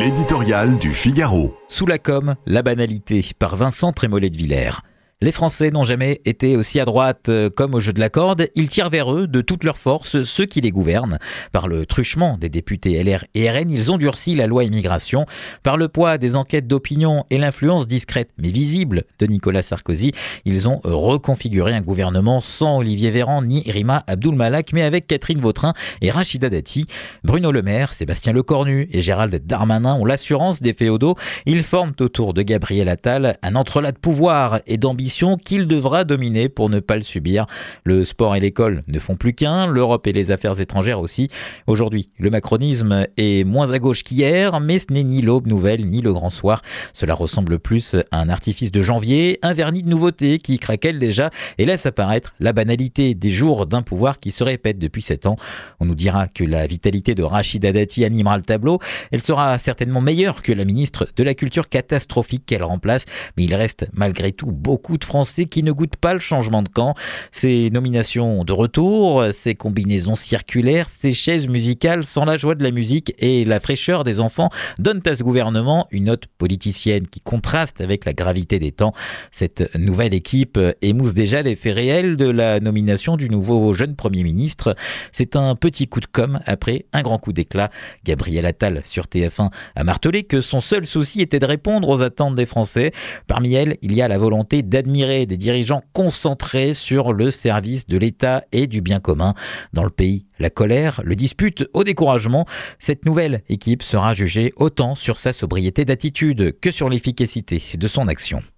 L'éditorial du Figaro. Sous la com, la banalité par Vincent Trémollet de Villers. Les Français n'ont jamais été aussi à droite euh, comme au jeu de la corde. Ils tirent vers eux de toutes leurs forces ceux qui les gouvernent. Par le truchement des députés LR et RN, ils ont durci la loi immigration. Par le poids des enquêtes d'opinion et l'influence discrète mais visible de Nicolas Sarkozy, ils ont reconfiguré un gouvernement sans Olivier Véran ni Rima Abdul Malak, mais avec Catherine Vautrin et Rachida Dati. Bruno Le Maire, Sébastien Lecornu et Gérald Darmanin ont l'assurance des féodaux. Ils forment autour de Gabriel Attal un entrelac de pouvoir et d'ambition qu'il devra dominer pour ne pas le subir. Le sport et l'école ne font plus qu'un, l'Europe et les affaires étrangères aussi. Aujourd'hui, le macronisme est moins à gauche qu'hier, mais ce n'est ni l'aube nouvelle ni le grand soir. Cela ressemble plus à un artifice de janvier, un vernis de nouveauté qui craquelle déjà et laisse apparaître la banalité des jours d'un pouvoir qui se répète depuis sept ans. On nous dira que la vitalité de Rachida Dati animera le tableau. Elle sera certainement meilleure que la ministre de la Culture catastrophique qu'elle remplace, mais il reste malgré tout beaucoup Français qui ne goûtent pas le changement de camp. Ces nominations de retour, ces combinaisons circulaires, ces chaises musicales sans la joie de la musique et la fraîcheur des enfants donnent à ce gouvernement une note politicienne qui contraste avec la gravité des temps. Cette nouvelle équipe émousse déjà les faits réels de la nomination du nouveau jeune Premier ministre. C'est un petit coup de com' après un grand coup d'éclat. Gabriel Attal sur TF1 a martelé que son seul souci était de répondre aux attentes des Français. Parmi elles, il y a la volonté d'administrer des dirigeants concentrés sur le service de l'État et du bien commun. Dans le pays, la colère, le dispute au découragement. Cette nouvelle équipe sera jugée autant sur sa sobriété d'attitude que sur l'efficacité de son action.